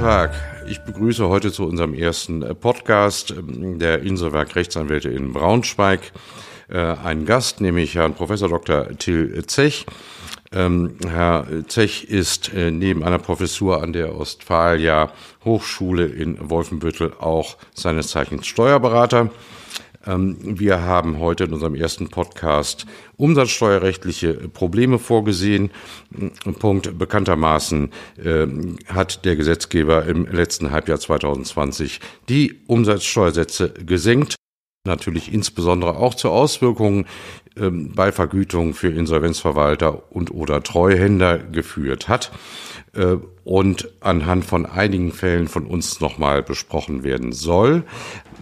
Tag. Ich begrüße heute zu unserem ersten äh, Podcast ähm, der Inselwerk Rechtsanwälte in Braunschweig äh, einen Gast, nämlich Herrn Professor Dr. Till Zech. Ähm, Herr Zech ist äh, neben einer Professur an der Ostfalia Hochschule in Wolfenbüttel auch seines Zeichens Steuerberater. Ähm, wir haben heute in unserem ersten Podcast umsatzsteuerrechtliche Probleme vorgesehen. Punkt bekanntermaßen äh, hat der Gesetzgeber im letzten Halbjahr 2020 die Umsatzsteuersätze gesenkt. Natürlich insbesondere auch zu Auswirkungen ähm, bei Vergütung für Insolvenzverwalter und oder Treuhänder geführt hat äh, und anhand von einigen Fällen von uns nochmal besprochen werden soll.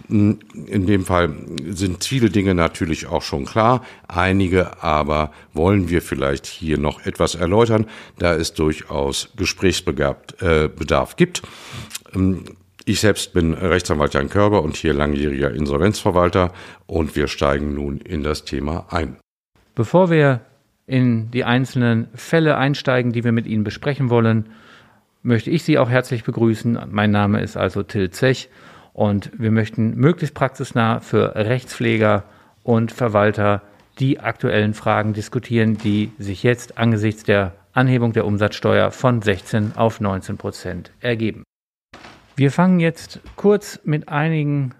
In dem Fall sind viele Dinge natürlich auch schon klar. Einige aber wollen wir vielleicht hier noch etwas erläutern, da es durchaus Gesprächsbedarf äh, gibt. Ähm, ich selbst bin Rechtsanwalt Jan Körber und hier langjähriger Insolvenzverwalter und wir steigen nun in das Thema ein. Bevor wir in die einzelnen Fälle einsteigen, die wir mit Ihnen besprechen wollen, möchte ich Sie auch herzlich begrüßen. Mein Name ist also Till Zech und wir möchten möglichst praxisnah für Rechtspfleger und Verwalter die aktuellen Fragen diskutieren, die sich jetzt angesichts der Anhebung der Umsatzsteuer von 16 auf 19 Prozent ergeben. Wir fangen jetzt kurz mit einigen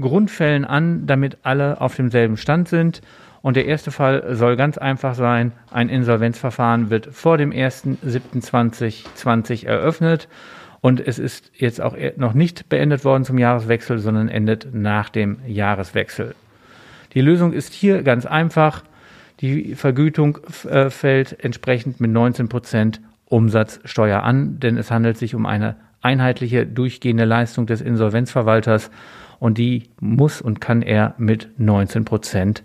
Grundfällen an, damit alle auf demselben Stand sind. Und der erste Fall soll ganz einfach sein. Ein Insolvenzverfahren wird vor dem 1.7.2020 eröffnet und es ist jetzt auch noch nicht beendet worden zum Jahreswechsel, sondern endet nach dem Jahreswechsel. Die Lösung ist hier ganz einfach. Die Vergütung äh, fällt entsprechend mit 19 Prozent Umsatzsteuer an, denn es handelt sich um eine einheitliche durchgehende Leistung des Insolvenzverwalters und die muss und kann er mit 19 Prozent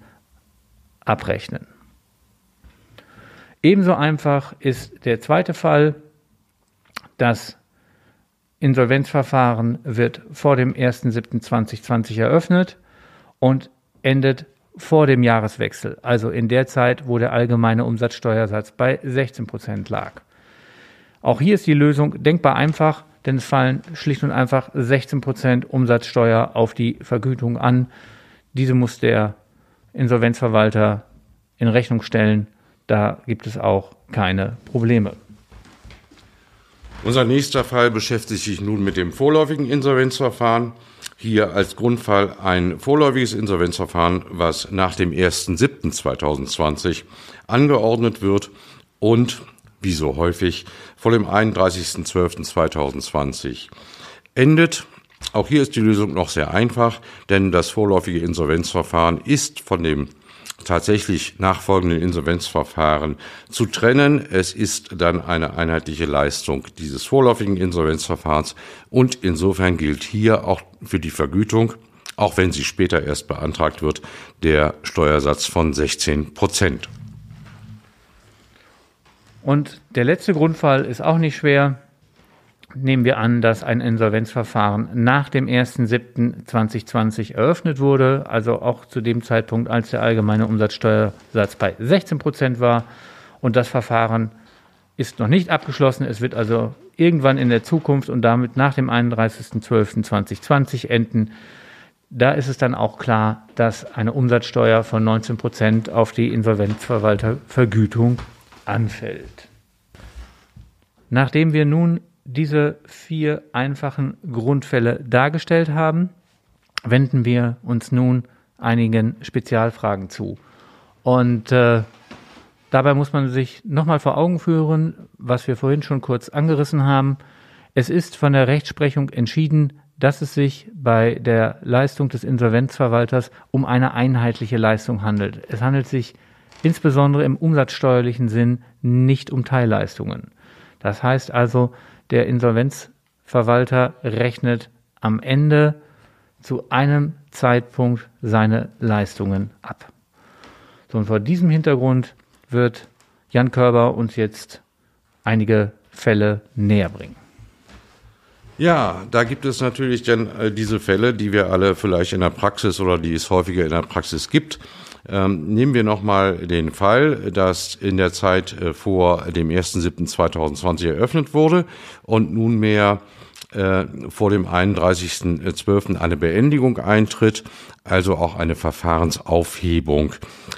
abrechnen. Ebenso einfach ist der zweite Fall, dass Insolvenzverfahren wird vor dem 1.7.2020 eröffnet und endet vor dem Jahreswechsel, also in der Zeit, wo der allgemeine Umsatzsteuersatz bei 16 Prozent lag. Auch hier ist die Lösung denkbar einfach, denn es fallen schlicht und einfach 16 Prozent Umsatzsteuer auf die Vergütung an. Diese muss der Insolvenzverwalter in Rechnung stellen. Da gibt es auch keine Probleme. Unser nächster Fall beschäftigt sich nun mit dem vorläufigen Insolvenzverfahren. Hier als Grundfall ein vorläufiges Insolvenzverfahren, was nach dem 1.7.2020 angeordnet wird und, wie so häufig, vor dem 31.12.2020 endet. Auch hier ist die Lösung noch sehr einfach, denn das vorläufige Insolvenzverfahren ist von dem tatsächlich nachfolgenden Insolvenzverfahren zu trennen. Es ist dann eine einheitliche Leistung dieses vorläufigen Insolvenzverfahrens und insofern gilt hier auch für die Vergütung, auch wenn sie später erst beantragt wird, der Steuersatz von 16 Prozent. Und der letzte Grundfall ist auch nicht schwer nehmen wir an, dass ein Insolvenzverfahren nach dem 1.7.2020 eröffnet wurde, also auch zu dem Zeitpunkt, als der allgemeine Umsatzsteuersatz bei 16 Prozent war. Und das Verfahren ist noch nicht abgeschlossen. Es wird also irgendwann in der Zukunft und damit nach dem 31.12.2020 enden. Da ist es dann auch klar, dass eine Umsatzsteuer von 19 Prozent auf die Insolvenzverwaltervergütung anfällt. Nachdem wir nun diese vier einfachen Grundfälle dargestellt haben, wenden wir uns nun einigen Spezialfragen zu. Und äh, dabei muss man sich nochmal vor Augen führen, was wir vorhin schon kurz angerissen haben. Es ist von der Rechtsprechung entschieden, dass es sich bei der Leistung des Insolvenzverwalters um eine einheitliche Leistung handelt. Es handelt sich insbesondere im umsatzsteuerlichen Sinn nicht um Teilleistungen. Das heißt also, der Insolvenzverwalter rechnet am Ende zu einem Zeitpunkt seine Leistungen ab. So, und vor diesem Hintergrund wird Jan Körber uns jetzt einige Fälle näher bringen. Ja, da gibt es natürlich dann äh, diese Fälle, die wir alle vielleicht in der Praxis oder die es häufiger in der Praxis gibt. Ähm, nehmen wir nochmal den Fall, dass in der Zeit äh, vor dem 1.7.2020 eröffnet wurde und nunmehr äh, vor dem 31.12. eine Beendigung eintritt, also auch eine Verfahrensaufhebung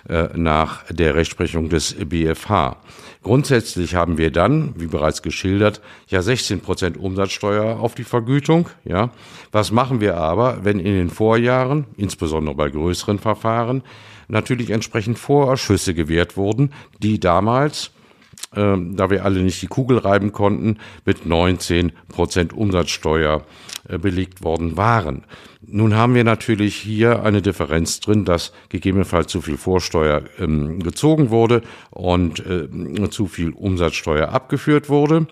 äh, nach der Rechtsprechung des BFH. Grundsätzlich haben wir dann, wie bereits geschildert, ja 16 Prozent Umsatzsteuer auf die Vergütung. Ja, was machen wir aber, wenn in den Vorjahren, insbesondere bei größeren Verfahren, natürlich entsprechend Vorausschüsse gewährt wurden, die damals ähm, da wir alle nicht die Kugel reiben konnten, mit 19 Prozent Umsatzsteuer äh, belegt worden waren. Nun haben wir natürlich hier eine Differenz drin, dass gegebenenfalls zu viel Vorsteuer ähm, gezogen wurde und äh, zu viel Umsatzsteuer abgeführt wurde.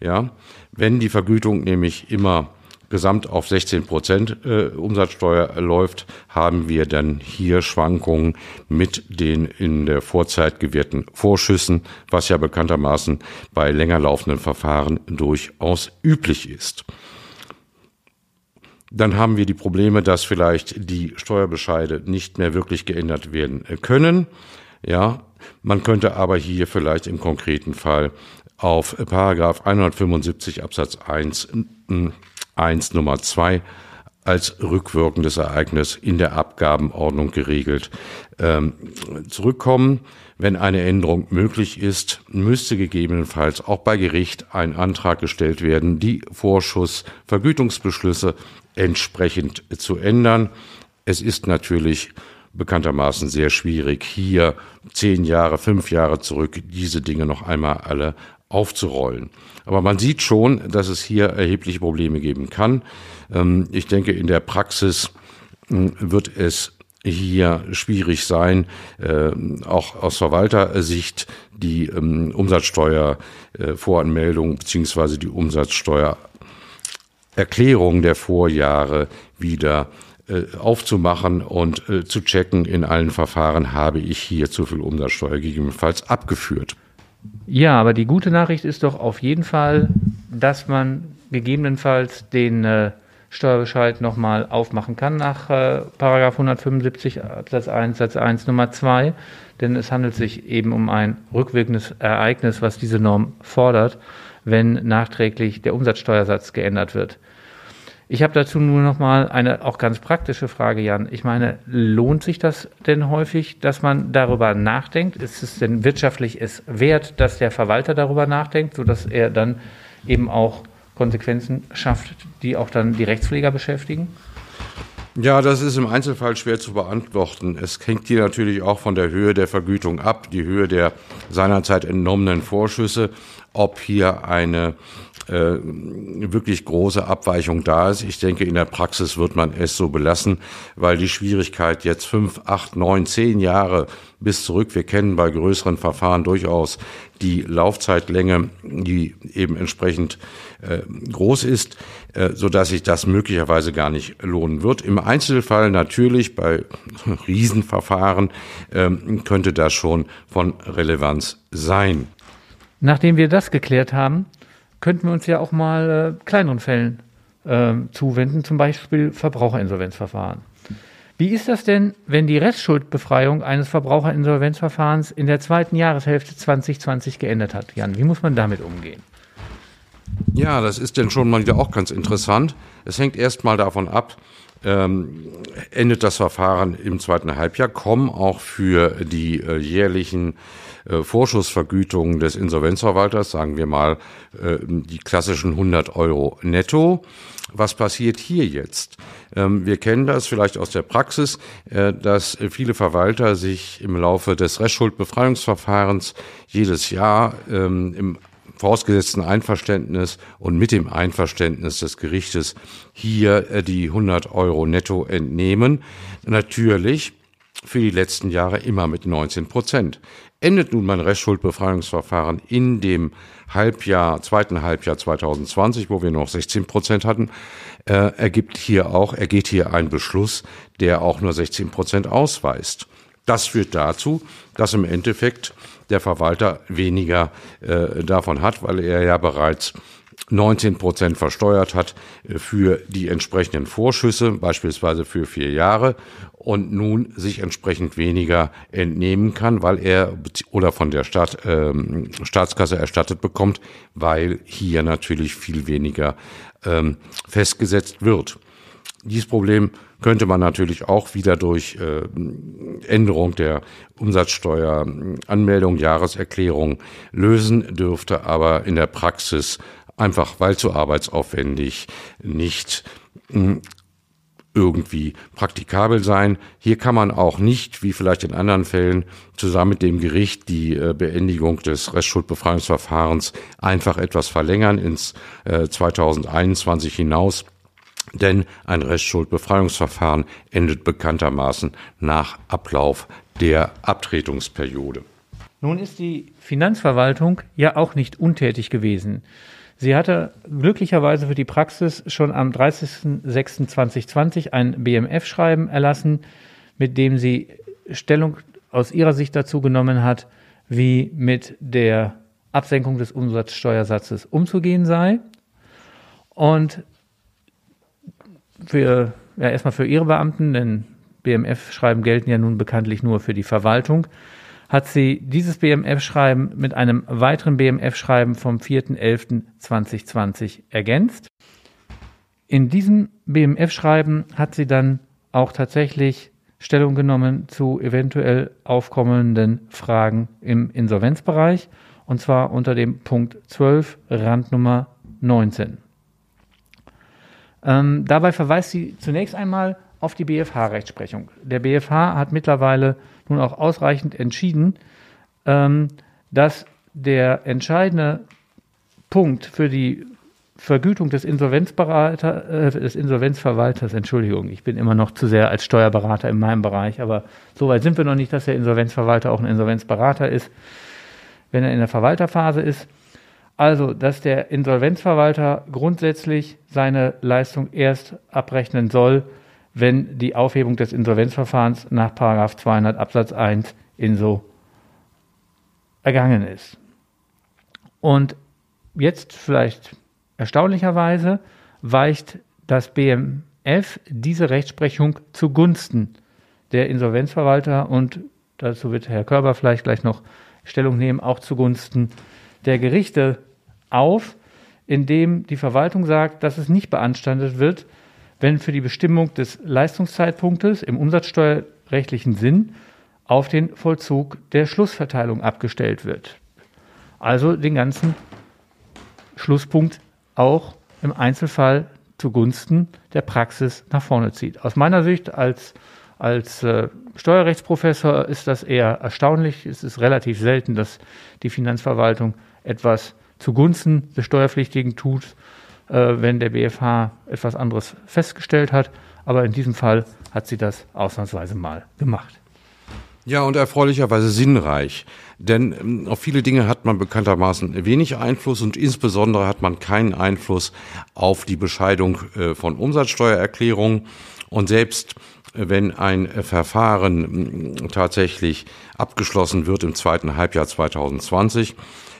Ja, wenn die Vergütung nämlich immer gesamt auf 16 Prozent äh, Umsatzsteuer läuft, haben wir dann hier Schwankungen mit den in der Vorzeit gewährten Vorschüssen, was ja bekanntermaßen bei länger laufenden Verfahren durchaus üblich ist. Dann haben wir die Probleme, dass vielleicht die Steuerbescheide nicht mehr wirklich geändert werden können. Ja, man könnte aber hier vielleicht im konkreten Fall auf Paragraph 175 Absatz 1 1 Nummer 2 als rückwirkendes Ereignis in der Abgabenordnung geregelt ähm, zurückkommen. Wenn eine Änderung möglich ist, müsste gegebenenfalls auch bei Gericht ein Antrag gestellt werden, die Vorschussvergütungsbeschlüsse entsprechend zu ändern. Es ist natürlich bekanntermaßen sehr schwierig, hier zehn Jahre, fünf Jahre zurück diese Dinge noch einmal alle aufzurollen. Aber man sieht schon, dass es hier erhebliche Probleme geben kann. Ähm, ich denke, in der Praxis hm, wird es hier schwierig sein, äh, auch aus Verwaltersicht die ähm, Umsatzsteuervoranmeldung äh, beziehungsweise die Umsatzsteuererklärung der Vorjahre wieder äh, aufzumachen und zu checken in allen Verfahren, habe ich hier zu viel Umsatzsteuer gegebenenfalls abgeführt. Ja, aber die gute Nachricht ist doch auf jeden Fall, dass man gegebenenfalls den äh, Steuerbescheid nochmal aufmachen kann nach äh, 175 Absatz 1 Satz 1 Nummer 2, denn es handelt sich eben um ein rückwirkendes Ereignis, was diese Norm fordert, wenn nachträglich der Umsatzsteuersatz geändert wird. Ich habe dazu nur noch mal eine auch ganz praktische Frage, Jan. Ich meine, lohnt sich das denn häufig, dass man darüber nachdenkt? Ist es denn wirtschaftlich es wert, dass der Verwalter darüber nachdenkt, sodass er dann eben auch Konsequenzen schafft, die auch dann die Rechtspfleger beschäftigen? Ja, das ist im Einzelfall schwer zu beantworten. Es hängt hier natürlich auch von der Höhe der Vergütung ab, die Höhe der seinerzeit entnommenen Vorschüsse, ob hier eine äh, wirklich große Abweichung da ist. Ich denke, in der Praxis wird man es so belassen, weil die Schwierigkeit jetzt fünf, acht, neun, zehn Jahre bis zurück, wir kennen bei größeren Verfahren durchaus die Laufzeitlänge, die eben entsprechend äh, groß ist, äh, so dass sich das möglicherweise gar nicht lohnen wird. Im Einzelfall natürlich bei Riesenverfahren äh, könnte das schon von Relevanz sein. Nachdem wir das geklärt haben, könnten wir uns ja auch mal äh, kleineren Fällen äh, zuwenden, zum Beispiel Verbraucherinsolvenzverfahren. Wie ist das denn, wenn die Restschuldbefreiung eines Verbraucherinsolvenzverfahrens in der zweiten Jahreshälfte 2020 geändert hat? Jan, wie muss man damit umgehen? Ja, das ist denn schon mal wieder auch ganz interessant. Es hängt erst mal davon ab, ähm, endet das Verfahren im zweiten Halbjahr, kommen auch für die äh, jährlichen äh, Vorschussvergütungen des Insolvenzverwalters, sagen wir mal äh, die klassischen 100 Euro netto. Was passiert hier jetzt? Ähm, wir kennen das vielleicht aus der Praxis, äh, dass viele Verwalter sich im Laufe des Restschuldbefreiungsverfahrens jedes Jahr ähm, im vorausgesetzten Einverständnis und mit dem Einverständnis des Gerichtes hier die 100 Euro netto entnehmen. Natürlich für die letzten Jahre immer mit 19 Prozent. Endet nun mein Restschuldbefreiungsverfahren in dem Halbjahr, zweiten Halbjahr 2020, wo wir noch 16 Prozent hatten, äh, ergibt hier auch, ergeht hier ein Beschluss, der auch nur 16 Prozent ausweist. Das führt dazu, dass im Endeffekt der Verwalter weniger äh, davon hat, weil er ja bereits 19 Prozent versteuert hat äh, für die entsprechenden Vorschüsse, beispielsweise für vier Jahre, und nun sich entsprechend weniger entnehmen kann, weil er oder von der Staat, ähm, Staatskasse erstattet bekommt, weil hier natürlich viel weniger ähm, festgesetzt wird. Dieses Problem könnte man natürlich auch wieder durch äh, Änderung der Umsatzsteueranmeldung, Jahreserklärung lösen, dürfte aber in der Praxis einfach, weil zu arbeitsaufwendig, nicht hm, irgendwie praktikabel sein. Hier kann man auch nicht, wie vielleicht in anderen Fällen, zusammen mit dem Gericht die äh, Beendigung des Restschuldbefreiungsverfahrens einfach etwas verlängern ins äh, 2021 hinaus. Denn ein Restschuldbefreiungsverfahren endet bekanntermaßen nach Ablauf der Abtretungsperiode. Nun ist die Finanzverwaltung ja auch nicht untätig gewesen. Sie hatte glücklicherweise für die Praxis schon am 30.06.2020 ein BMF-Schreiben erlassen, mit dem sie Stellung aus ihrer Sicht dazu genommen hat, wie mit der Absenkung des Umsatzsteuersatzes umzugehen sei. Und für, ja, erstmal für ihre Beamten, denn BMF-Schreiben gelten ja nun bekanntlich nur für die Verwaltung, hat sie dieses BMF-Schreiben mit einem weiteren BMF-Schreiben vom 4.11.2020 ergänzt. In diesem BMF-Schreiben hat sie dann auch tatsächlich Stellung genommen zu eventuell aufkommenden Fragen im Insolvenzbereich und zwar unter dem Punkt 12 Randnummer 19. Ähm, dabei verweist sie zunächst einmal auf die BFH-Rechtsprechung. Der BFH hat mittlerweile nun auch ausreichend entschieden, ähm, dass der entscheidende Punkt für die Vergütung des Insolvenzberater, äh, des Insolvenzverwalters, Entschuldigung, ich bin immer noch zu sehr als Steuerberater in meinem Bereich, aber so weit sind wir noch nicht, dass der Insolvenzverwalter auch ein Insolvenzberater ist, wenn er in der Verwalterphase ist. Also, dass der Insolvenzverwalter grundsätzlich seine Leistung erst abrechnen soll, wenn die Aufhebung des Insolvenzverfahrens nach 200 Absatz 1 INSO ergangen ist. Und jetzt vielleicht erstaunlicherweise weicht das BMF diese Rechtsprechung zugunsten der Insolvenzverwalter und dazu wird Herr Körber vielleicht gleich noch Stellung nehmen, auch zugunsten der Gerichte auf, indem die Verwaltung sagt, dass es nicht beanstandet wird, wenn für die Bestimmung des Leistungszeitpunktes im umsatzsteuerrechtlichen Sinn auf den Vollzug der Schlussverteilung abgestellt wird. Also den ganzen Schlusspunkt auch im Einzelfall zugunsten der Praxis nach vorne zieht. Aus meiner Sicht als, als äh, Steuerrechtsprofessor ist das eher erstaunlich. Es ist relativ selten, dass die Finanzverwaltung etwas zugunsten des Steuerpflichtigen tut äh, wenn der BFH etwas anderes festgestellt hat. Aber in diesem Fall hat sie das ausnahmsweise mal gemacht. Ja, und erfreulicherweise sinnreich. Denn ähm, auf viele Dinge hat man bekanntermaßen wenig Einfluss und insbesondere hat man keinen Einfluss auf die Bescheidung äh, von Umsatzsteuererklärungen. Und selbst äh, wenn ein Verfahren tatsächlich abgeschlossen wird im zweiten Halbjahr 2020,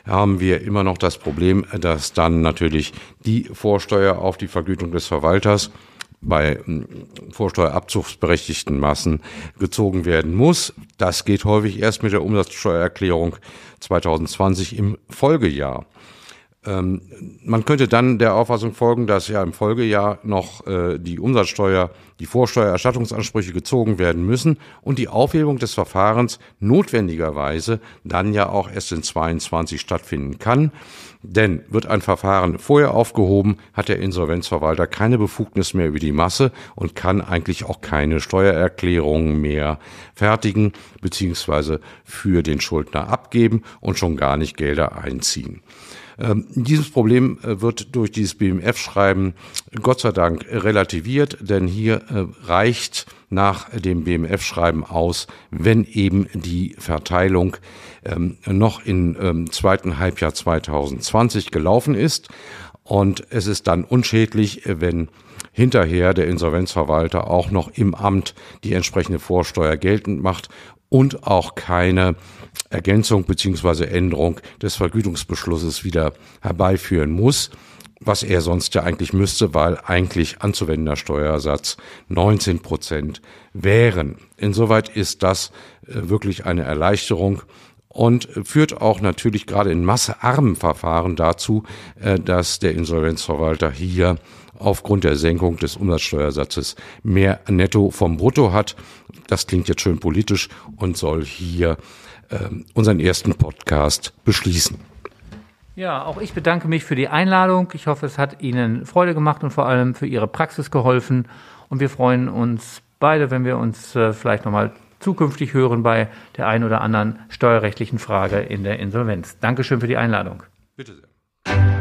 haben wir immer noch das Problem, dass dann natürlich die Vorsteuer auf die Vergütung des Verwalters bei hm, vorsteuerabzugsberechtigten Massen gezogen werden muss. Das geht häufig erst mit der Umsatzsteuererklärung 2020 im Folgejahr. Ähm, man könnte dann der Auffassung folgen, dass ja im Folgejahr noch äh, die Umsatzsteuer, die Vorsteuererstattungsansprüche gezogen werden müssen und die Aufhebung des Verfahrens notwendigerweise dann ja auch erst in 22 stattfinden kann. Denn wird ein Verfahren vorher aufgehoben, hat der Insolvenzverwalter keine Befugnis mehr über die Masse und kann eigentlich auch keine Steuererklärungen mehr fertigen beziehungsweise für den Schuldner abgeben und schon gar nicht Gelder einziehen. Ähm, dieses Problem äh, wird durch dieses BMF-Schreiben Gott sei Dank relativiert, denn hier äh, reicht nach dem BMF-Schreiben aus, wenn eben die Verteilung ähm, noch im ähm, zweiten Halbjahr 2020 gelaufen ist. Und es ist dann unschädlich, wenn hinterher der Insolvenzverwalter auch noch im Amt die entsprechende Vorsteuer geltend macht und auch keine Ergänzung beziehungsweise Änderung des Vergütungsbeschlusses wieder herbeiführen muss. was er sonst ja eigentlich müsste, weil eigentlich anzuwendender Steuersatz 19 Prozent wären. Insoweit ist das äh, wirklich eine Erleichterung und führt auch natürlich gerade in massearmen Verfahren dazu, äh, dass der Insolvenzverwalter hier aufgrund der Senkung des Umsatzsteuersatzes mehr Netto vom Brutto hat. Das klingt jetzt schön politisch und soll hier unseren ersten Podcast beschließen. Ja, auch ich bedanke mich für die Einladung. Ich hoffe, es hat Ihnen Freude gemacht und vor allem für Ihre Praxis geholfen. Und wir freuen uns beide, wenn wir uns äh, vielleicht nochmal zukünftig hören bei der einen oder anderen steuerrechtlichen Frage in der Insolvenz. Dankeschön für die Einladung. Bitte sehr.